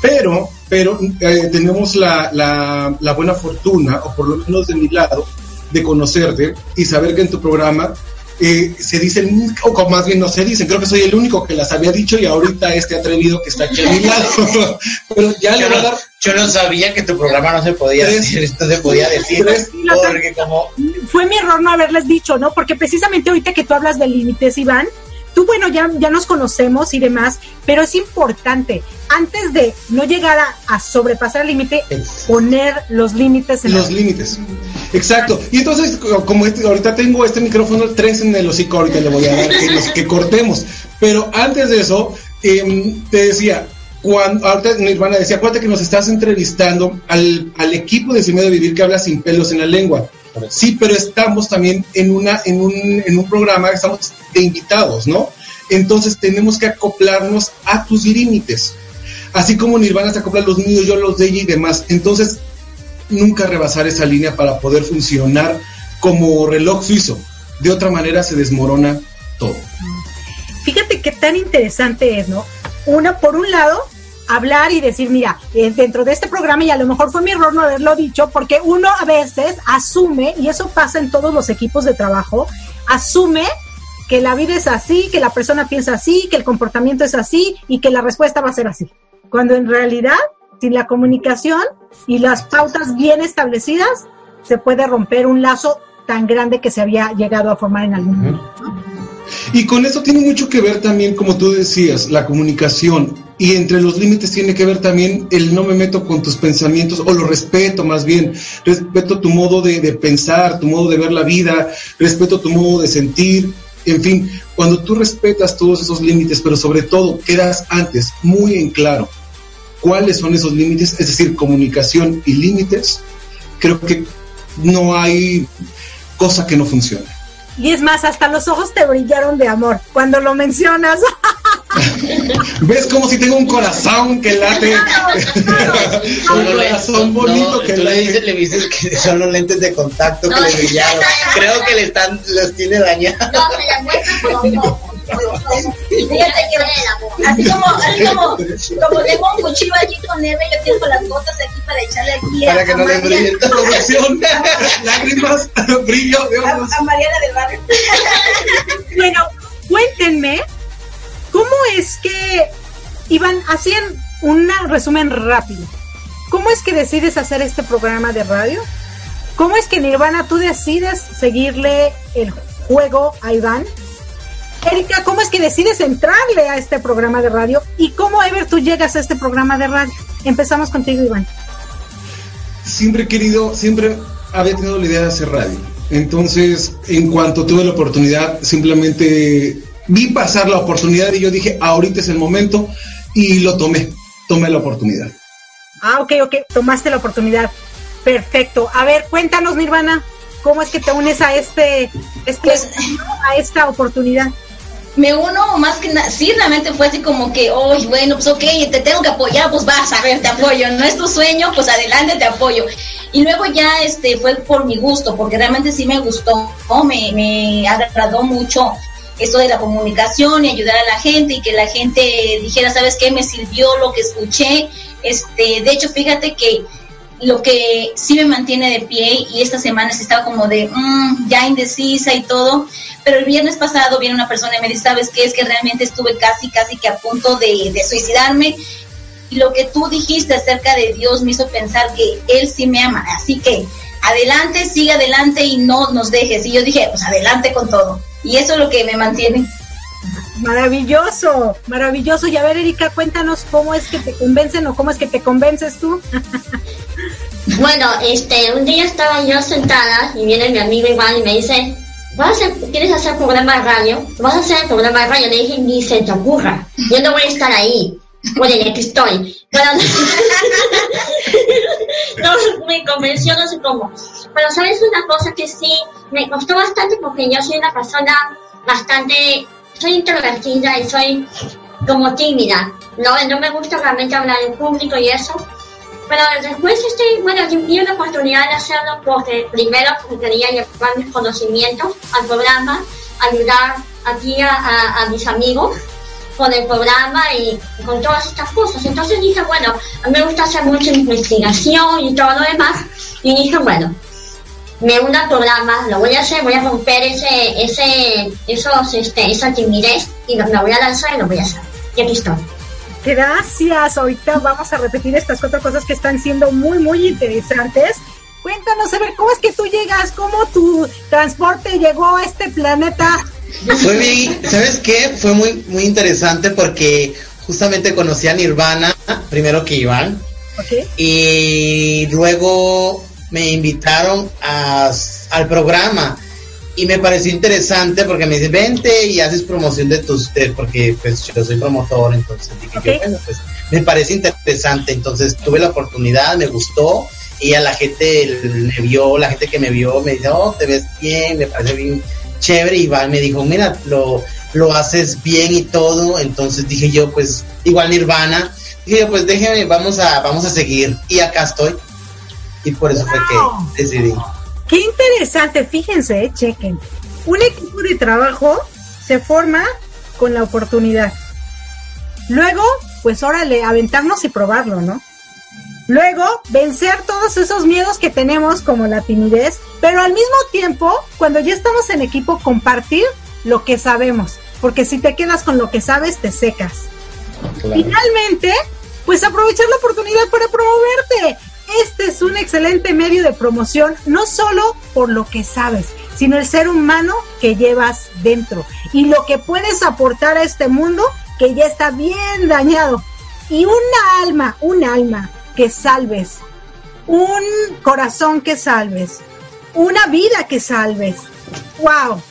Pero, pero eh, tenemos la, la, la buena fortuna, o por lo menos de mi lado, de conocerte y saber que en tu programa eh, se dicen, o más bien no se dicen, creo que soy el único que las había dicho y ahorita este atrevido que está aquí a mi lado. Pero ya yo, no, yo no sabía que tu programa no se podía decir, esto se podía decir. porque como... Fue mi error no haberles dicho, ¿no? Porque precisamente ahorita que tú hablas de límites, Iván, tú, bueno, ya, ya nos conocemos y demás, pero es importante, antes de no llegar a, sobrepasar el límite, poner los límites en Los límites. Exacto. Y entonces, como este, ahorita tengo este micrófono, tres en el hocico, ahorita le voy a dar que, que cortemos. Pero antes de eso, em, te decía, cuando, ahorita Nirvana decía, acuérdate que nos estás entrevistando al, al equipo de Sin de Vivir que habla sin pelos en la lengua. Sí, pero estamos también en, una, en, un, en un programa, estamos de invitados, ¿no? Entonces tenemos que acoplarnos a tus límites. Así como Nirvana se acopla a los míos, yo los de ella y demás. Entonces, nunca rebasar esa línea para poder funcionar como reloj suizo. De otra manera se desmorona todo. Fíjate qué tan interesante es, ¿no? Una, por un lado, hablar y decir, mira, eh, dentro de este programa, y a lo mejor fue mi error no haberlo dicho, porque uno a veces asume, y eso pasa en todos los equipos de trabajo, asume que la vida es así, que la persona piensa así, que el comportamiento es así y que la respuesta va a ser así. Cuando en realidad, sin la comunicación y las pautas bien establecidas, se puede romper un lazo tan grande que se había llegado a formar en algún momento. Y con eso tiene mucho que ver también, como tú decías, la comunicación. Y entre los límites tiene que ver también el no me meto con tus pensamientos, o lo respeto más bien. Respeto tu modo de, pensar, tu modo de ver la vida, respeto tu modo de sentir. En fin, cuando tú respetas todos esos límites, pero sobre todo quedas antes muy en claro cuáles son esos límites, es decir, comunicación y límites, creo que no hay cosa que no funcione. Y es más, hasta los ojos te brillaron de amor cuando lo mencionas. ¿Ves como si tengo un corazón que late? un corazón bonito que late. Le dices, que son los lentes de contacto que le brillaron. Creo que le están, los tiene dañados. No, que así como, así como, como tengo un cuchillo allí con Eve, yo tengo las gotas aquí para echarle aquí para que no le brille producción, lágrimas, brillo a, a Mariana del Barrio. bueno, cuéntenme, ¿cómo es que Iván, hacían un resumen rápido? ¿Cómo es que decides hacer este programa de radio? ¿Cómo es que Nirvana tú decides seguirle el juego a Iván? Erika, ¿cómo es que decides entrarle a este programa de radio? ¿Y cómo, Ever, tú llegas a este programa de radio? Empezamos contigo, Iván. Siempre he querido, siempre había tenido la idea de hacer radio. Entonces, en cuanto tuve la oportunidad, simplemente vi pasar la oportunidad y yo dije, ahorita es el momento y lo tomé, tomé la oportunidad. Ah, ok, ok, tomaste la oportunidad. Perfecto. A ver, cuéntanos, Nirvana, ¿cómo es que te unes a este, este Pues- a esta oportunidad? Me uno más que nada, sí, realmente fue así como que, oye, bueno, pues ok, te tengo que apoyar, pues vas a ver, te apoyo, no es tu sueño, pues adelante, te apoyo. Y luego ya este fue por mi gusto, porque realmente sí me gustó, ¿no? me, me agradó mucho esto de la comunicación y ayudar a la gente y que la gente dijera, ¿sabes qué? Me sirvió lo que escuché. Este, de hecho, fíjate que lo que sí me mantiene de pie y esta semana sí estaba como de mm, ya indecisa y todo, pero el viernes pasado viene una persona y me dice, ¿sabes qué? Es que realmente estuve casi, casi que a punto de, de suicidarme y lo que tú dijiste acerca de Dios me hizo pensar que Él sí me ama, así que adelante, sigue adelante y no nos dejes. Y yo dije, pues adelante con todo. Y eso es lo que me mantiene. Maravilloso, maravilloso. Y a ver, Erika, cuéntanos cómo es que te convencen o cómo es que te convences tú. Bueno, este, un día estaba yo sentada y viene mi amigo igual y me dice, ¿Vas a hacer, ¿quieres hacer programa de radio? ¿Vas a hacer programa de radio? Le dije, ni se te ocurra. Yo no voy a estar ahí. Bueno, ya que estoy. Pero no me convenció, no sé cómo. Pero sabes una cosa que sí, me costó bastante porque yo soy una persona bastante, soy introvertida y soy como tímida. No, no me gusta realmente hablar en público y eso. Pero después, este, bueno, vi una oportunidad de hacerlo porque primero quería llevar mis conocimientos al programa, ayudar aquí a, a, a mis amigos con el programa y con todas estas cosas. Entonces dije, bueno, me gusta hacer mucha investigación y todo lo demás. Y dije, bueno, me uno al programa, lo voy a hacer, voy a romper ese, ese, esos, este, esa timidez y lo, me voy a lanzar y lo voy a hacer. Y aquí estoy. Gracias. Ahorita vamos a repetir estas cuatro cosas que están siendo muy, muy interesantes. Cuéntanos, a ver, ¿cómo es que tú llegas? ¿Cómo tu transporte llegó a este planeta? Fue bien, ¿sabes qué? Fue muy, muy interesante porque justamente conocí a Nirvana, primero que Iván, y luego me invitaron a- al programa y me pareció interesante porque me dice vente y haces promoción de tus de- porque pues yo soy promotor entonces dije yo, bueno pues me parece interesante entonces tuve la oportunidad me gustó y a la gente me vio la gente que me vio me dice oh te ves bien me parece bien chévere y Iván me dijo mira lo lo haces bien y todo entonces dije yo pues igual Nirvana dije yo pues déjeme vamos a vamos a seguir y acá estoy y por eso fue que decidí Qué interesante, fíjense, eh, chequen. Un equipo de trabajo se forma con la oportunidad. Luego, pues órale, aventarnos y probarlo, ¿no? Luego, vencer todos esos miedos que tenemos, como la timidez, pero al mismo tiempo, cuando ya estamos en equipo, compartir lo que sabemos. Porque si te quedas con lo que sabes, te secas. Finalmente, pues aprovechar la oportunidad para promoverte. Este es un excelente medio de promoción, no solo por lo que sabes, sino el ser humano que llevas dentro y lo que puedes aportar a este mundo que ya está bien dañado. Y una alma, un alma que salves, un corazón que salves, una vida que salves. ¡Wow!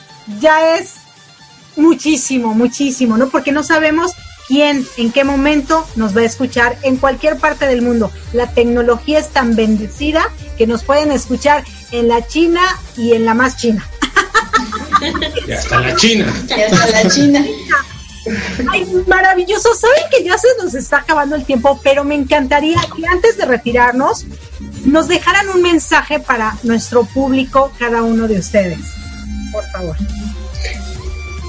Ya es muchísimo, muchísimo, ¿no? Porque no sabemos quién, en qué momento nos va a escuchar en cualquier parte del mundo. La tecnología es tan bendecida que nos pueden escuchar en la China y en la más China. Y hasta la China. Hasta la China. Ay, maravilloso. Saben que ya se nos está acabando el tiempo, pero me encantaría que antes de retirarnos nos dejaran un mensaje para nuestro público, cada uno de ustedes. Por favor.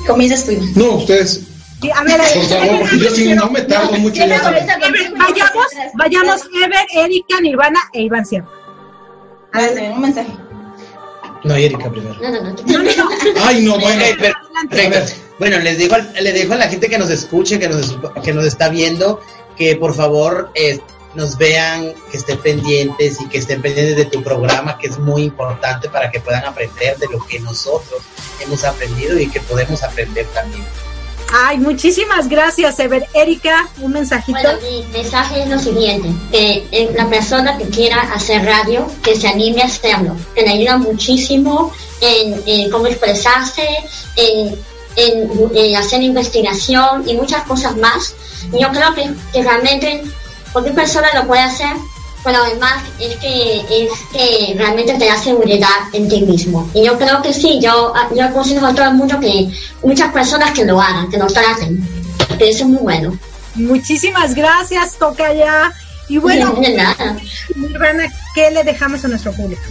Comienzas tú. No, ustedes. Sí, a ver, a ver, Por favor, porque yo sí no me tardo mucho. vayamos, vayamos, Ever, Erika, Nirvana e Iván Sierra. A ver, un mensaje. no Erika primero No, no, no. Ay, no, bueno. Perfecto. Bueno, les digo, al- le dejo a la gente que nos escuche, que nos, que nos está viendo, que por favor eh, nos vean, que estén pendientes y que estén pendientes de tu programa, que es muy importante para que puedan aprender de lo que nosotros hemos aprendido y que podemos aprender también. Ay, muchísimas gracias, Ever. Erika, un mensajito. Bueno, mi mensaje es lo siguiente, que eh, la persona que quiera hacer radio, que se anime a hacerlo, que le ayuda muchísimo en, cómo expresarse, en, en, hacer investigación y muchas cosas más. Yo creo que, que realmente cualquier persona lo puede hacer, pero además es que, es que realmente te da seguridad en ti mismo. Y yo creo que sí, yo, yo aconsejo a todo el mundo que muchas personas que lo hagan, que lo traten, que eso es muy bueno. Muchísimas gracias, toca ya. Y bueno, nada. ¿qué le dejamos a nuestro público?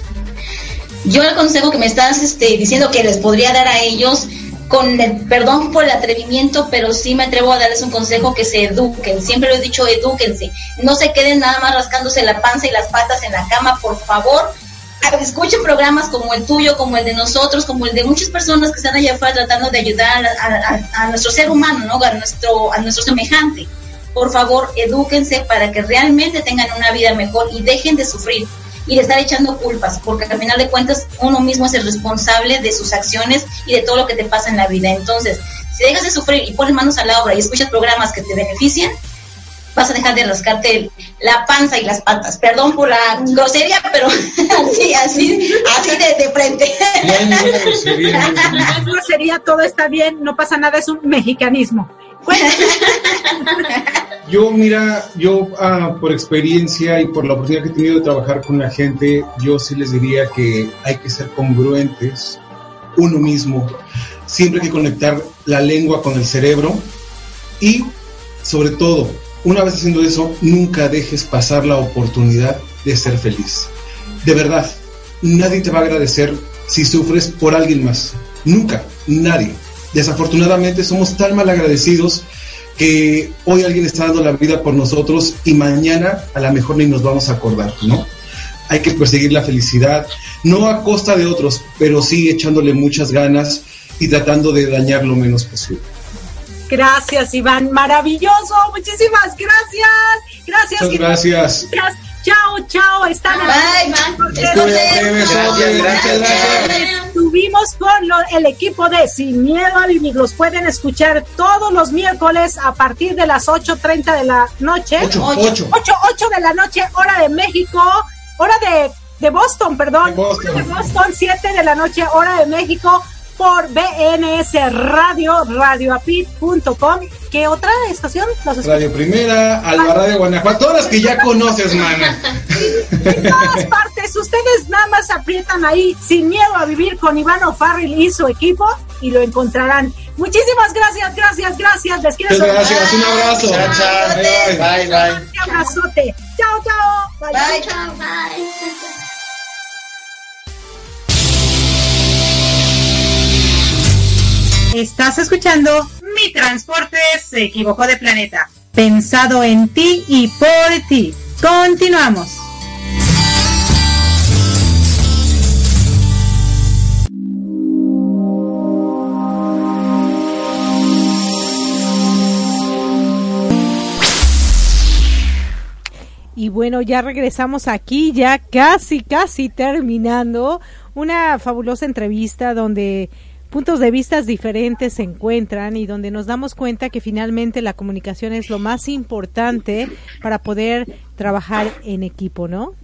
Yo el consejo que me estás este, diciendo que les podría dar a ellos, con el perdón por el atrevimiento, pero sí me atrevo a darles un consejo que se eduquen. Siempre lo he dicho, edúquense. No se queden nada más rascándose la panza y las patas en la cama, por favor. A- Escuchen programas como el tuyo, como el de nosotros, como el de muchas personas que están allá afuera tratando de ayudar a nuestro ser humano, ¿no? a, nuestro, a nuestro semejante. Por favor, edúquense para que realmente tengan una vida mejor y dejen de sufrir y de estar echando culpas, porque al final de cuentas uno mismo es el responsable de sus acciones y de todo lo que te pasa en la vida. Entonces, si dejas de sufrir y pones manos a la obra y escuchas programas que te benefician, vas a dejar de rascarte la panza y las patas. Perdón por la grosería, pero así, así, así de, de frente. No es grosería, todo está bien, no pasa nada, es un mexicanismo. Yo, mira, yo ah, por experiencia y por la oportunidad que he tenido de trabajar con la gente, yo sí les diría que hay que ser congruentes uno mismo. Siempre hay que conectar la lengua con el cerebro y, sobre todo, una vez haciendo eso, nunca dejes pasar la oportunidad de ser feliz. De verdad, nadie te va a agradecer si sufres por alguien más. Nunca, nadie. Desafortunadamente somos tan mal agradecidos que hoy alguien está dando la vida por nosotros y mañana a lo mejor ni nos vamos a acordar, ¿no? Hay que perseguir la felicidad, no a costa de otros, pero sí echándole muchas ganas y tratando de dañar lo menos posible. Gracias, Iván. Maravilloso. Muchísimas gracias. Gracias. Muchas gracias. Gracias. Chao, chao. Están Bye. Estuvimos con lo- el equipo de Sin Miedo a Vivir. Los pueden escuchar todos los miércoles a partir de las 8.30 de la noche. Ocho, ocho. 8, 8 de la noche, hora de México. Hora de, de Boston, perdón. De Boston. De Boston, 7 de la noche, hora de México. Por BNS Radio, radioapit.com. ¿Qué otra estación? Los? Radio Primera, Alba Radio Guanajuato, todas las que ya conoces, mana. en todas partes. Ustedes nada más aprietan ahí sin miedo a vivir con Iván O'Farrill y su equipo y lo encontrarán. Muchísimas gracias, gracias, gracias. Les quiero gracias, un abrazo. Chao, chao. Bye, bye. Un abrazote. Chao, chao. Bye, Bye. Chao, bye. Estás escuchando Mi Transporte se equivocó de planeta. Pensado en ti y por ti. Continuamos. Y bueno, ya regresamos aquí, ya casi, casi terminando una fabulosa entrevista donde puntos de vistas diferentes se encuentran y donde nos damos cuenta que finalmente la comunicación es lo más importante para poder trabajar en equipo, ¿no?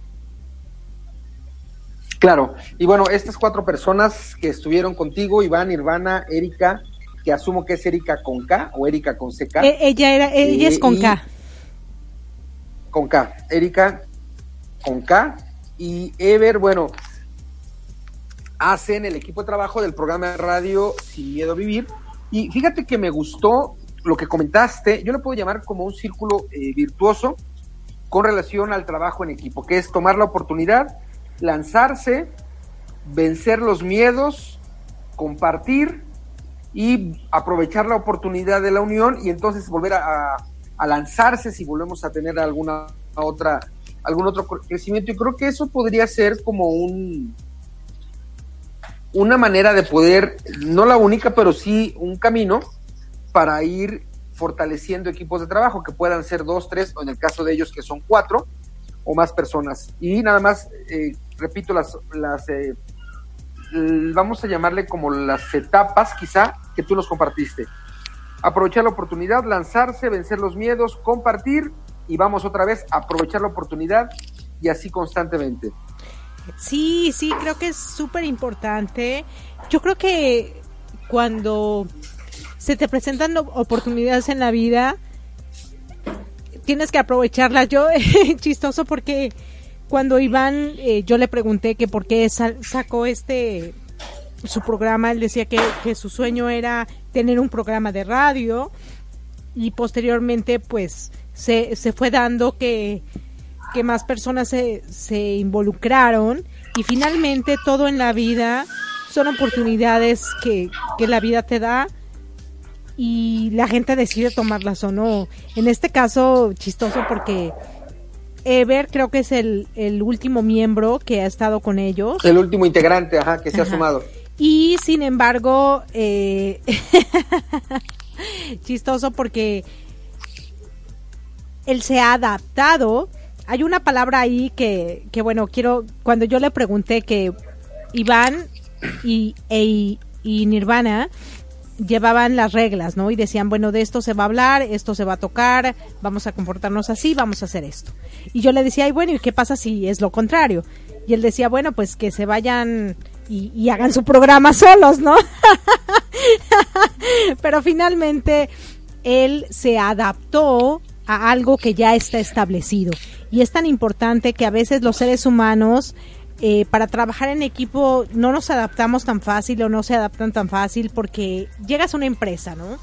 Claro, y bueno, estas cuatro personas que estuvieron contigo, Iván, Irvana, Erika, que asumo que es Erika con K o Erika con CK. E- ella era, ella es con K. Con K. Erika con K y Ever, bueno, hacen el equipo de trabajo del programa de radio Sin Miedo a Vivir. Y fíjate que me gustó lo que comentaste, yo lo puedo llamar como un círculo eh, virtuoso con relación al trabajo en equipo, que es tomar la oportunidad, lanzarse, vencer los miedos, compartir y aprovechar la oportunidad de la unión y entonces volver a, a- lanzarse si volvemos a tener alguna otra algún otro crecimiento y creo que eso podría ser como un una manera de poder no la única pero sí un camino para ir fortaleciendo equipos de trabajo que puedan ser dos tres o en el caso de ellos que son cuatro o más personas y nada más eh, repito las las eh, vamos a llamarle como las etapas quizá que tú nos compartiste aprovechar la oportunidad, lanzarse, vencer los miedos, compartir y vamos otra vez a aprovechar la oportunidad y así constantemente. Sí, sí, creo que es súper importante. Yo creo que cuando se te presentan oportunidades en la vida, tienes que aprovecharlas. Yo, chistoso porque cuando Iván, eh, yo le pregunté que por qué sacó este su programa, él decía que, que, su sueño era tener un programa de radio y posteriormente pues se, se fue dando que, que más personas se, se involucraron y finalmente todo en la vida son oportunidades que, que la vida te da y la gente decide tomarlas o no. En este caso, chistoso porque Ever creo que es el, el último miembro que ha estado con ellos. El último integrante, ajá, que se ha sumado. Y sin embargo, eh, chistoso porque él se ha adaptado. Hay una palabra ahí que, que bueno, quiero, cuando yo le pregunté que Iván y, e, y Nirvana llevaban las reglas, ¿no? Y decían, bueno, de esto se va a hablar, esto se va a tocar, vamos a comportarnos así, vamos a hacer esto. Y yo le decía, ay, bueno, ¿y qué pasa si es lo contrario? Y él decía, bueno, pues que se vayan y, hagan su programa solos, ¿no? Pero finalmente él se adaptó a algo que ya está establecido. Y es tan importante que a veces los seres humanos eh, para trabajar en equipo no nos adaptamos tan fácil o no se adaptan tan fácil porque llegas a una empresa, ¿no?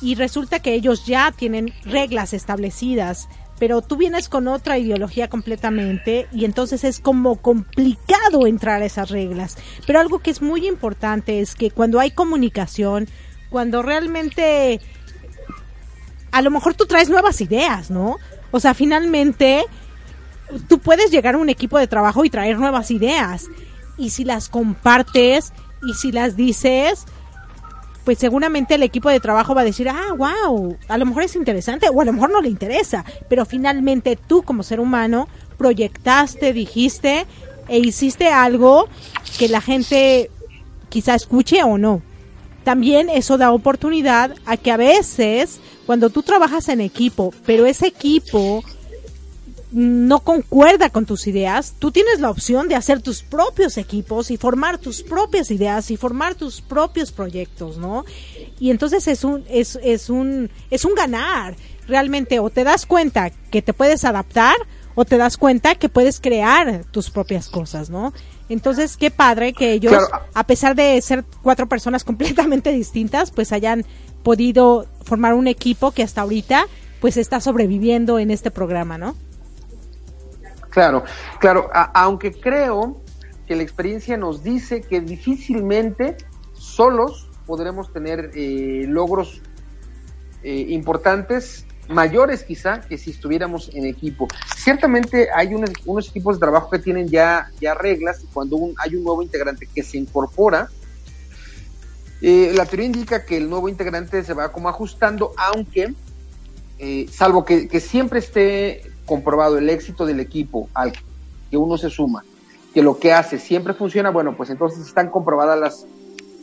Y resulta que ellos ya tienen reglas establecidas, pero tú vienes con otra ideología completamente y entonces es como complicado entrar a esas reglas. Pero algo que es muy importante es que cuando hay comunicación, cuando realmente a lo mejor tú traes nuevas ideas, ¿no? O sea, finalmente tú puedes llegar a un equipo de trabajo y traer nuevas ideas. Y si las compartes y si las dices, pues seguramente el equipo de trabajo va a decir, ah, wow, a lo mejor es interesante o a lo mejor no le interesa, pero finalmente tú como ser humano proyectaste, dijiste e hiciste algo que la gente quizá escuche o no. También eso da oportunidad a que a veces cuando tú trabajas en equipo, pero ese equipo no concuerda con tus ideas, tú tienes la opción de hacer tus propios equipos y formar tus propias ideas y formar tus propios proyectos, ¿no? Y entonces es un es, es un es un ganar. Realmente o te das cuenta que te puedes adaptar o te das cuenta que puedes crear tus propias cosas, ¿no? Entonces, qué padre que ellos, a pesar de ser cuatro personas completamente distintas, pues hayan podido formar un equipo que hasta ahorita pues está sobreviviendo en este programa, ¿no? Claro, claro, aunque creo que la experiencia nos dice que difícilmente solos podremos tener eh, logros eh, importantes, mayores quizá, que si estuviéramos en equipo. Ciertamente hay unos, equipos de trabajo que tienen ya, ya reglas y cuando hay un nuevo integrante que se incorpora, eh, la teoría indica que el nuevo integrante se va como ajustando, aunque, salvo que, que siempre esté comprobado el éxito del equipo al que uno se suma, que lo que hace siempre funciona, bueno, pues entonces están comprobadas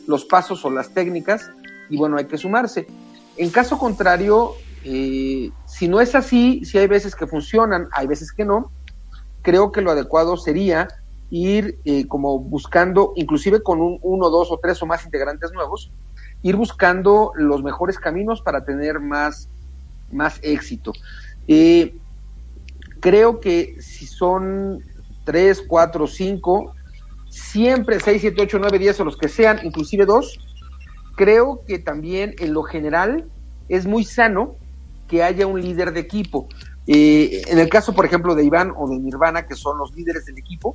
los pasos o las técnicas y bueno, hay que sumarse. En caso contrario, eh, si no es así, si hay veces que funcionan, hay veces que no, creo que lo adecuado sería ir eh, como buscando, inclusive con un, uno, dos o tres o más integrantes nuevos, ir buscando los mejores caminos para tener más, más éxito. Eh, creo que si son 3, 4, 5, siempre 6, 7, 8, 9, 10 o los que sean, inclusive dos, creo que también en lo general es muy sano que haya un líder de equipo. Eh, en el caso, por ejemplo, de Iván o de Nirvana, que son los líderes del equipo,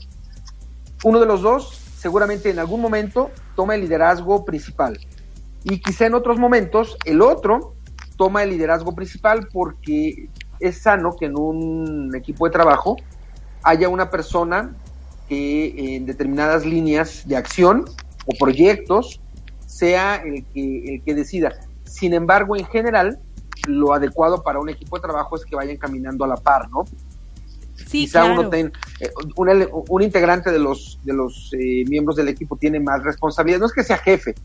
uno de los dos seguramente en algún momento toma el liderazgo principal. Y quizá en otros momentos el otro toma el liderazgo principal porque es sano que en un equipo de trabajo haya una persona que en determinadas líneas de acción o proyectos sea el que, el que decida. Sin embargo, en general, lo adecuado para un equipo de trabajo es que vayan caminando a la par, ¿no? Sí, Quizá uno ten, eh, un, integrante de los, de los eh, miembros del equipo tiene más responsabilidades, no es que sea jefe,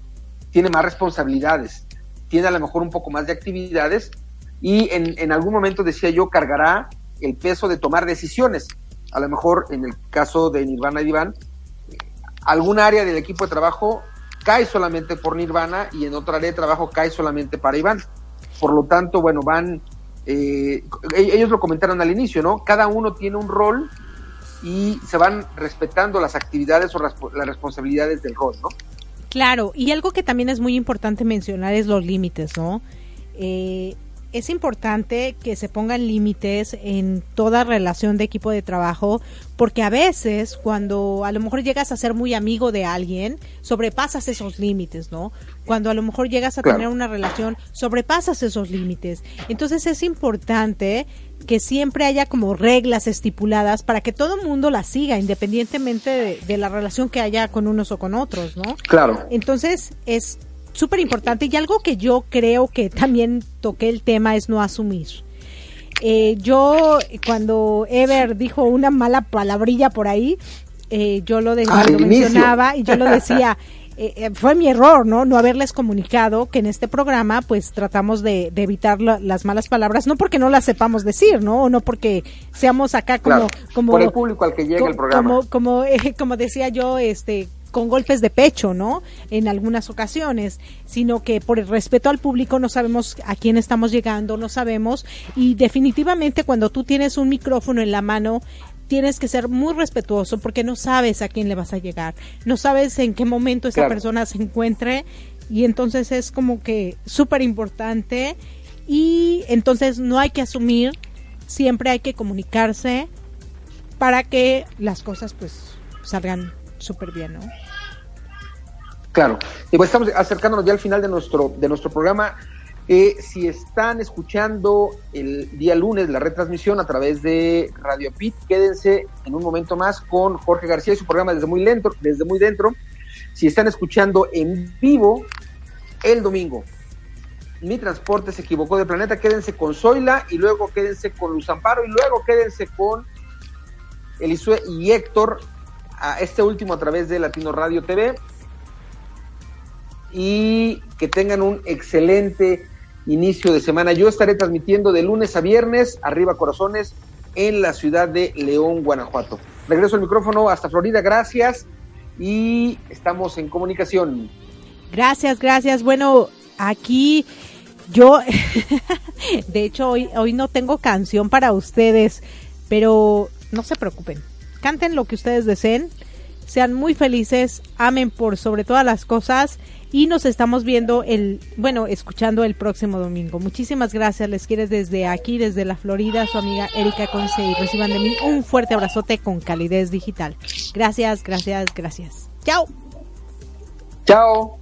tiene más responsabilidades, tiene a lo mejor un poco más de actividades y en, en algún momento decía yo cargará el peso de tomar decisiones. A lo mejor en el caso de Nirvana y Iván, algún área del equipo de trabajo cae solamente por Nirvana y en otra área de trabajo cae solamente para Iván. Por lo tanto, bueno, van, eh, ellos lo comentaron al inicio, ¿no? Cada uno tiene un rol y se van respetando las actividades o las responsabilidades del rol, ¿no? Claro, y algo que también es muy importante mencionar es los límites, ¿no? Eh, es importante que se pongan límites en toda relación de equipo de trabajo, porque a veces cuando a lo mejor llegas a ser muy amigo de alguien, sobrepasas esos límites, ¿no? Cuando a lo mejor llegas a tener una relación, sobrepasas esos límites. Entonces es importante que siempre haya como reglas estipuladas para que todo el mundo las siga, independientemente de, de la relación que haya con unos o con otros, ¿no? Claro. Entonces es súper importante y algo que yo creo que también toqué el tema es no asumir. Eh, yo cuando Ever dijo una mala palabrilla por ahí, eh, yo lo, de, lo mencionaba y yo lo decía. Eh, fue mi error, ¿no? No haberles comunicado que en este programa, pues tratamos de, evitar las malas palabras, no porque no las sepamos decir, ¿no? O no porque seamos acá como, como por el público al que llega el programa. Como, como, como decía yo, este, con golpes de pecho, ¿no? En algunas ocasiones, sino que por el respeto al público no sabemos a quién estamos llegando, no sabemos. Y definitivamente cuando tú tienes un micrófono en la mano tienes que ser muy respetuoso porque no sabes a quién le vas a llegar, no sabes en qué momento esa persona se encuentre. Y entonces es como que súper importante y entonces no hay que asumir, siempre hay que comunicarse para que las cosas pues salgan súper bien, ¿no? Claro. Pues estamos acercándonos ya al final de nuestro, de nuestro programa. Eh, si están escuchando el día lunes la retransmisión a través de Radio Pit, quédense en un momento más con Jorge García y su programa desde muy lento, desde muy dentro. Si están escuchando en vivo el domingo, mi transporte se equivocó de planeta, quédense con Zoila y luego quédense con Luz Amparo y luego quédense con Elisue y Héctor a este último a través de Latino Radio TV y que tengan un excelente inicio de semana. Yo estaré transmitiendo de lunes a viernes, arriba corazones, en la ciudad de León, Guanajuato. Regreso al micrófono hasta Florida, gracias y estamos en comunicación. Gracias, gracias. Bueno, aquí yo, de hecho, hoy, hoy no tengo canción para ustedes, pero no se preocupen canten lo que ustedes deseen, sean muy felices, amen por sobre todas las cosas y nos estamos viendo el, bueno, escuchando el próximo domingo. Muchísimas gracias, les quiere desde aquí, desde la Florida, su amiga Erika Conce y reciban de mí un fuerte abrazote con calidez digital. Gracias, gracias, gracias. Chao. Chao.